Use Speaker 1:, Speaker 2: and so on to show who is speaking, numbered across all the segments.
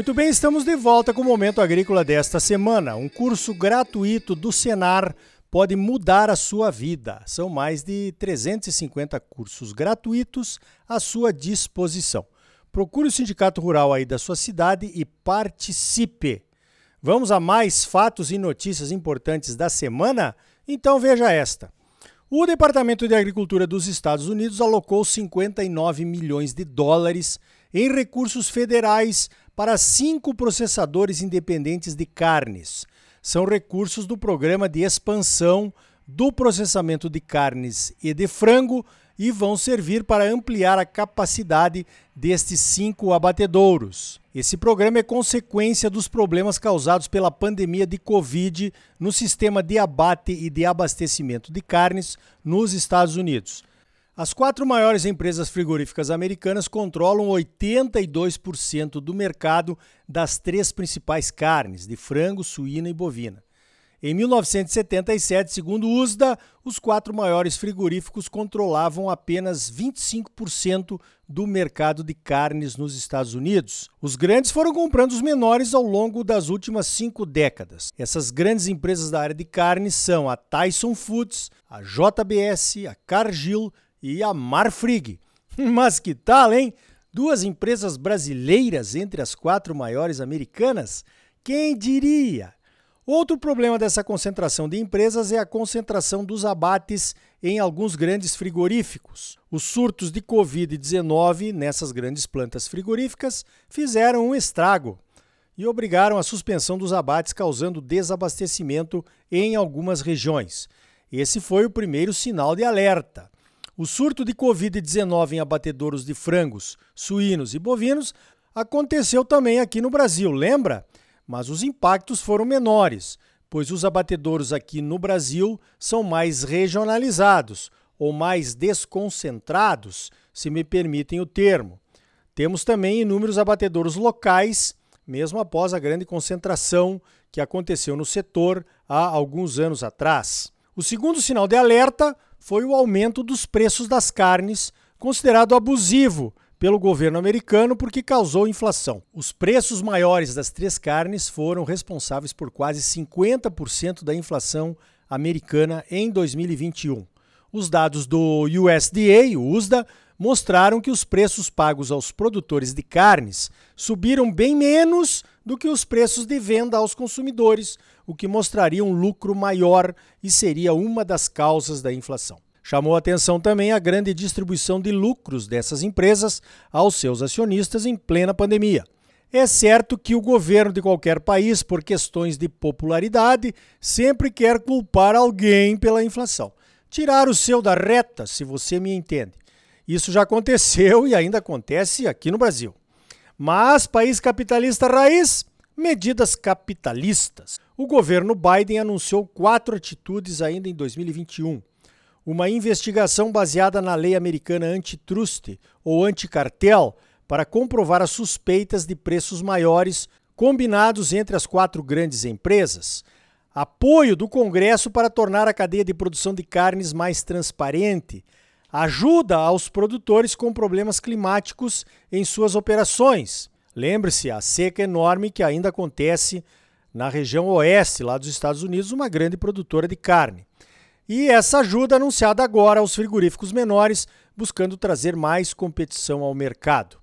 Speaker 1: Muito bem, estamos de volta com o Momento Agrícola desta semana. Um curso gratuito do Senar pode mudar a sua vida. São mais de 350 cursos gratuitos à sua disposição. Procure o sindicato rural aí da sua cidade e participe. Vamos a mais fatos e notícias importantes da semana? Então veja esta. O Departamento de Agricultura dos Estados Unidos alocou 59 milhões de dólares em recursos federais para cinco processadores independentes de carnes. São recursos do programa de expansão do processamento de carnes e de frango e vão servir para ampliar a capacidade destes cinco abatedouros. Esse programa é consequência dos problemas causados pela pandemia de Covid no sistema de abate e de abastecimento de carnes nos Estados Unidos. As quatro maiores empresas frigoríficas americanas controlam 82% do mercado das três principais carnes, de frango, suína e bovina. Em 1977, segundo o USDA, os quatro maiores frigoríficos controlavam apenas 25% do mercado de carnes nos Estados Unidos. Os grandes foram comprando os menores ao longo das últimas cinco décadas. Essas grandes empresas da área de carnes são a Tyson Foods, a JBS, a Cargill e a Marfrig. Mas que tal, hein? Duas empresas brasileiras entre as quatro maiores americanas? Quem diria? Outro problema dessa concentração de empresas é a concentração dos abates em alguns grandes frigoríficos. Os surtos de Covid-19 nessas grandes plantas frigoríficas fizeram um estrago e obrigaram a suspensão dos abates, causando desabastecimento em algumas regiões. Esse foi o primeiro sinal de alerta. O surto de Covid-19 em abatedouros de frangos, suínos e bovinos aconteceu também aqui no Brasil, lembra? Mas os impactos foram menores, pois os abatedouros aqui no Brasil são mais regionalizados ou mais desconcentrados, se me permitem o termo. Temos também inúmeros abatedouros locais, mesmo após a grande concentração que aconteceu no setor há alguns anos atrás. O segundo sinal de alerta foi o aumento dos preços das carnes, considerado abusivo pelo governo americano porque causou inflação. Os preços maiores das três carnes foram responsáveis por quase 50% da inflação americana em 2021. Os dados do USDA, o USDA, mostraram que os preços pagos aos produtores de carnes subiram bem menos do que os preços de venda aos consumidores, o que mostraria um lucro maior e seria uma das causas da inflação. Chamou atenção também a grande distribuição de lucros dessas empresas aos seus acionistas em plena pandemia. É certo que o governo de qualquer país, por questões de popularidade, sempre quer culpar alguém pela inflação. Tirar o seu da reta, se você me entende. Isso já aconteceu e ainda acontece aqui no Brasil. Mas, país capitalista raiz, medidas capitalistas. O governo Biden anunciou quatro atitudes ainda em 2021. Uma investigação baseada na lei americana antitrust ou anticartel para comprovar as suspeitas de preços maiores combinados entre as quatro grandes empresas. Apoio do Congresso para tornar a cadeia de produção de carnes mais transparente ajuda aos produtores com problemas climáticos em suas operações. Lembre-se, a seca enorme que ainda acontece na região oeste lá dos Estados Unidos, uma grande produtora de carne. E essa ajuda anunciada agora aos frigoríficos menores, buscando trazer mais competição ao mercado.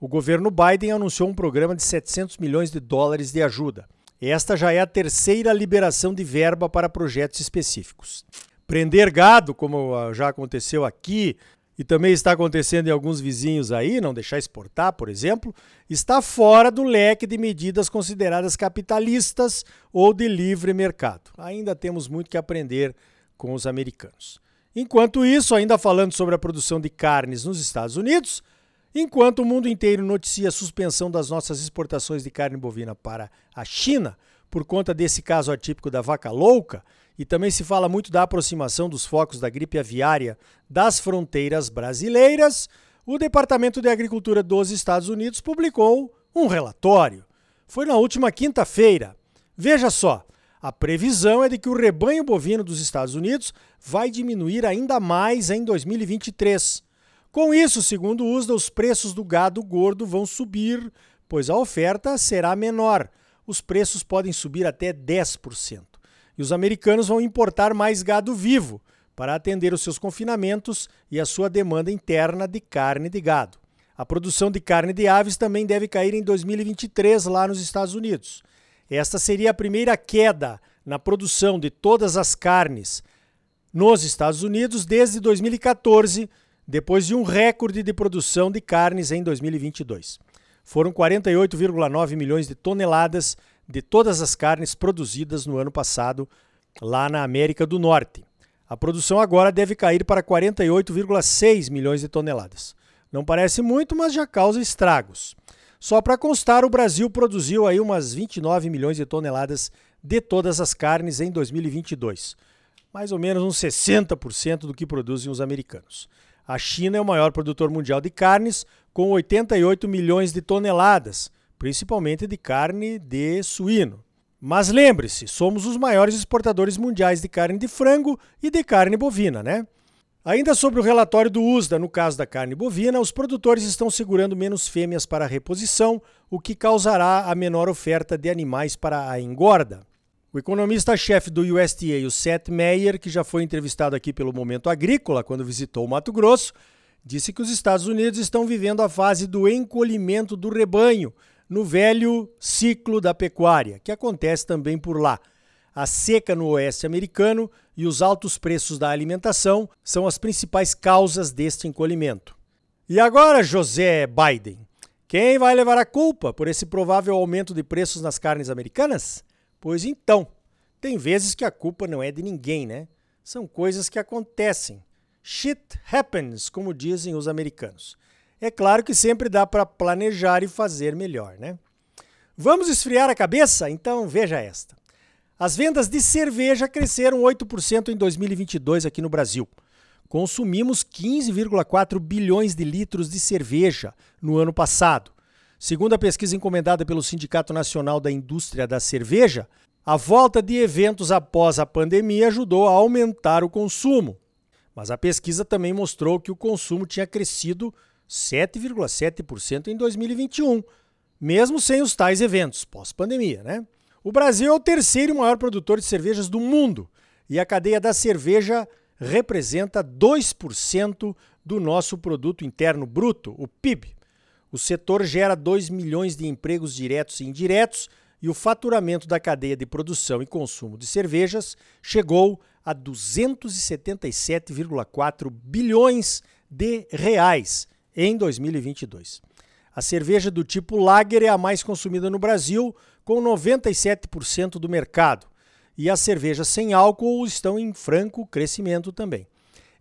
Speaker 1: O governo Biden anunciou um programa de 700 milhões de dólares de ajuda. Esta já é a terceira liberação de verba para projetos específicos. Prender gado, como ah, já aconteceu aqui e também está acontecendo em alguns vizinhos aí, não deixar exportar, por exemplo, está fora do leque de medidas consideradas capitalistas ou de livre mercado. Ainda temos muito que aprender com os americanos. Enquanto isso, ainda falando sobre a produção de carnes nos Estados Unidos, enquanto o mundo inteiro noticia a suspensão das nossas exportações de carne bovina para a China por conta desse caso atípico da vaca louca, e também se fala muito da aproximação dos focos da gripe aviária das fronteiras brasileiras, o Departamento de Agricultura dos Estados Unidos publicou um relatório. Foi na última quinta-feira. Veja só, a previsão é de que o rebanho bovino dos Estados Unidos vai diminuir ainda mais em 2023. Com isso, segundo o USDA, os preços do gado gordo vão subir pois a oferta será menor. Os preços podem subir até 10%. Os americanos vão importar mais gado vivo para atender os seus confinamentos e a sua demanda interna de carne de gado. A produção de carne de aves também deve cair em 2023 lá nos Estados Unidos. Esta seria a primeira queda na produção de todas as carnes nos Estados Unidos desde 2014, depois de um recorde de produção de carnes em 2022. Foram 48,9 milhões de toneladas de todas as carnes produzidas no ano passado lá na América do Norte. A produção agora deve cair para 48,6 milhões de toneladas. Não parece muito, mas já causa estragos. Só para constar, o Brasil produziu aí umas 29 milhões de toneladas de todas as carnes em 2022. Mais ou menos uns 60% do que produzem os americanos. A China é o maior produtor mundial de carnes, com 88 milhões de toneladas, principalmente de carne de suíno. Mas lembre-se, somos os maiores exportadores mundiais de carne de frango e de carne bovina, né? Ainda sobre o relatório do USDA, no caso da carne bovina, os produtores estão segurando menos fêmeas para a reposição, o que causará a menor oferta de animais para a engorda. O economista-chefe do USDA, o Seth Meyer, que já foi entrevistado aqui pelo Momento Agrícola quando visitou o Mato Grosso, disse que os Estados Unidos estão vivendo a fase do encolhimento do rebanho no velho ciclo da pecuária, que acontece também por lá. A seca no oeste americano e os altos preços da alimentação são as principais causas deste encolhimento. E agora, José Biden, quem vai levar a culpa por esse provável aumento de preços nas carnes americanas? Pois então, tem vezes que a culpa não é de ninguém, né? São coisas que acontecem. Shit happens, como dizem os americanos. É claro que sempre dá para planejar e fazer melhor, né? Vamos esfriar a cabeça? Então veja esta. As vendas de cerveja cresceram 8% em 2022 aqui no Brasil. Consumimos 15,4 bilhões de litros de cerveja no ano passado. Segundo a pesquisa encomendada pelo Sindicato Nacional da Indústria da Cerveja, a volta de eventos após a pandemia ajudou a aumentar o consumo. Mas a pesquisa também mostrou que o consumo tinha crescido 7,7% em 2021, mesmo sem os tais eventos pós-pandemia, né? O Brasil é o terceiro maior produtor de cervejas do mundo e a cadeia da cerveja representa 2% do nosso produto interno bruto, o PIB. O setor gera 2 milhões de empregos diretos e indiretos e o faturamento da cadeia de produção e consumo de cervejas chegou a 277,4 bilhões de reais em 2022. A cerveja do tipo Lager é a mais consumida no Brasil, com 97% do mercado, e as cervejas sem álcool estão em franco crescimento também.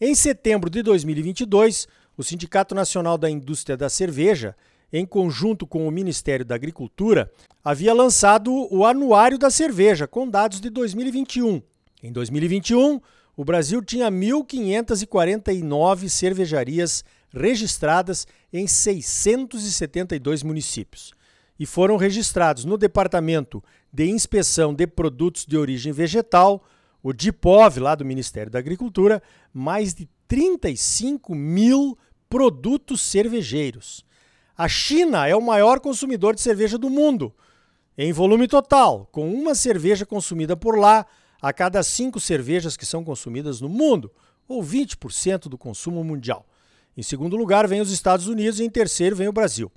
Speaker 1: Em setembro de 2022, o Sindicato Nacional da Indústria da Cerveja, em conjunto com o Ministério da Agricultura, havia lançado o Anuário da Cerveja, com dados de 2021. Em 2021, o Brasil tinha 1.549 cervejarias registradas em 672 municípios e foram registrados no Departamento de Inspeção de Produtos de Origem Vegetal, o DIPOV, lá do Ministério da Agricultura, mais de 35 mil produtos cervejeiros. A China é o maior consumidor de cerveja do mundo, em volume total, com uma cerveja consumida por lá a cada cinco cervejas que são consumidas no mundo, ou 20% do consumo mundial. Em segundo lugar vem os Estados Unidos e em terceiro vem o Brasil.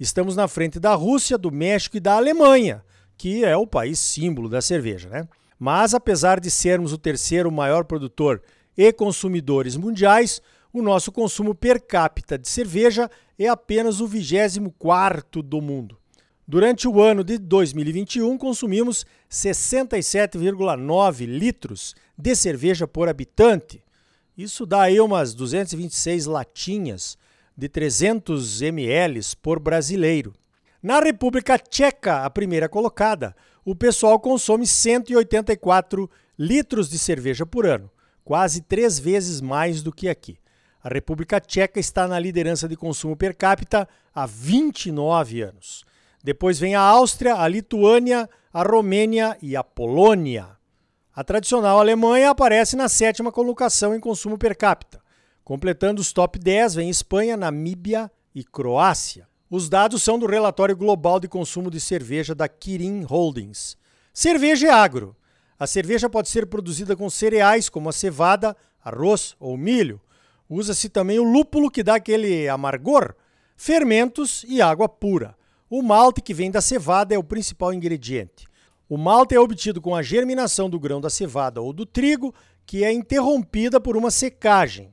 Speaker 1: Estamos na frente da Rússia, do México e da Alemanha, que é o país símbolo da cerveja, né? Mas apesar de sermos o terceiro maior produtor e consumidores mundiais, o nosso consumo per capita de cerveja é apenas o 24 do mundo. Durante o ano de 2021, consumimos 67,9 litros de cerveja por habitante. Isso dá aí umas 226 latinhas de 300 ml por brasileiro. Na República Tcheca, a primeira colocada, o pessoal consome 184 litros de cerveja por ano, quase três vezes mais do que aqui. A República Tcheca está na liderança de consumo per capita há 29 anos. Depois vem a Áustria, a Lituânia, a Romênia e a Polônia. A tradicional Alemanha aparece na sétima colocação em consumo per capita. Completando os top 10 vem Espanha, Namíbia e Croácia. Os dados são do relatório global de consumo de cerveja da Kirin Holdings. Cerveja é agro. A cerveja pode ser produzida com cereais como a cevada, arroz ou milho. Usa-se também o lúpulo que dá aquele amargor, fermentos e água pura. O malte que vem da cevada é o principal ingrediente. O malte é obtido com a germinação do grão da cevada ou do trigo, que é interrompida por uma secagem.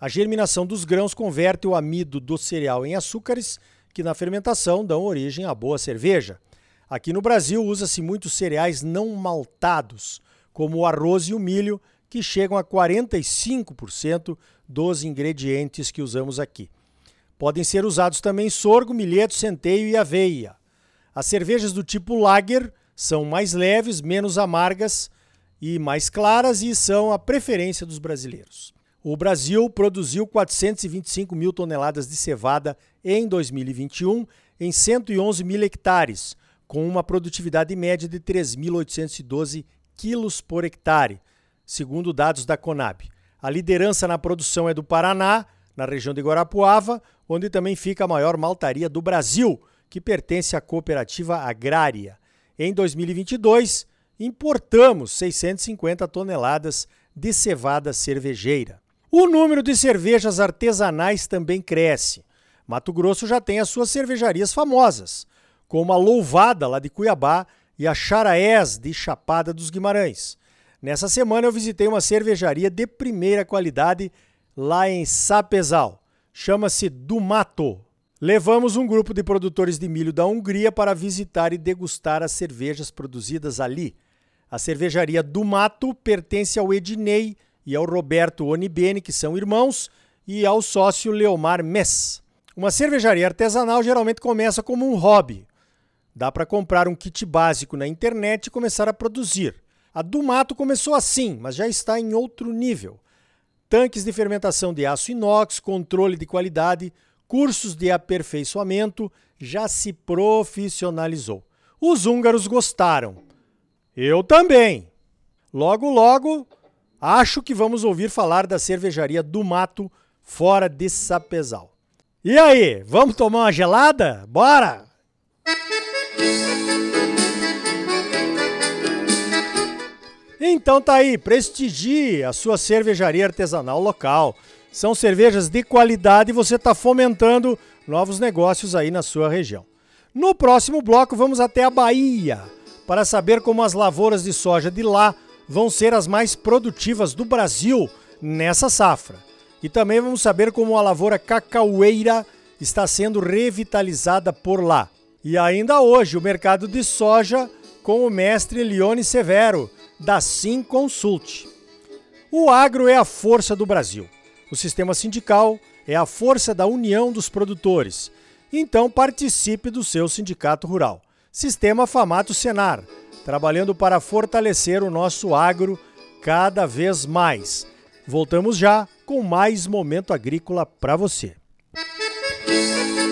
Speaker 1: A germinação dos grãos converte o amido do cereal em açúcares, que na fermentação dão origem à boa cerveja. Aqui no Brasil usa-se muitos cereais não maltados, como o arroz e o milho, que chegam a 45% dos ingredientes que usamos aqui. Podem ser usados também sorgo, milheto, centeio e aveia. As cervejas do tipo lager são mais leves, menos amargas e mais claras e são a preferência dos brasileiros. O Brasil produziu 425 mil toneladas de cevada em 2021 em 111 mil hectares, com uma produtividade média de 3.812 quilos por hectare, segundo dados da Conab. A liderança na produção é do Paraná, na região de Guarapuava, onde também fica a maior maltaria do Brasil, que pertence à cooperativa agrária. Em 2022, importamos 650 toneladas de cevada cervejeira. O número de cervejas artesanais também cresce. Mato Grosso já tem as suas cervejarias famosas, como a Louvada, lá de Cuiabá, e a Charaés, de Chapada dos Guimarães. Nessa semana eu visitei uma cervejaria de primeira qualidade lá em Sapezal. Chama-se Dumato. Levamos um grupo de produtores de milho da Hungria para visitar e degustar as cervejas produzidas ali. A cervejaria do Mato pertence ao Ednei e ao Roberto Onibene, que são irmãos, e ao sócio Leomar Mess. Uma cervejaria artesanal geralmente começa como um hobby. Dá para comprar um kit básico na internet e começar a produzir. A do Mato começou assim, mas já está em outro nível. Tanques de fermentação de aço inox, controle de qualidade, cursos de aperfeiçoamento, já se profissionalizou. Os húngaros gostaram. Eu também. Logo, logo, acho que vamos ouvir falar da cervejaria do Mato fora de Sapezal. E aí, vamos tomar uma gelada? Bora! Então tá aí, prestigie a sua cervejaria artesanal local. São cervejas de qualidade e você está fomentando novos negócios aí na sua região. No próximo bloco, vamos até a Bahia para saber como as lavouras de soja de lá vão ser as mais produtivas do Brasil nessa safra. E também vamos saber como a lavoura cacaueira está sendo revitalizada por lá. E ainda hoje, o mercado de soja com o mestre Leone Severo, da Sim Consult. O agro é a força do Brasil. O sistema sindical é a força da união dos produtores. Então participe do seu sindicato rural. Sistema Famato Senar, trabalhando para fortalecer o nosso agro cada vez mais. Voltamos já com mais momento agrícola para você. Música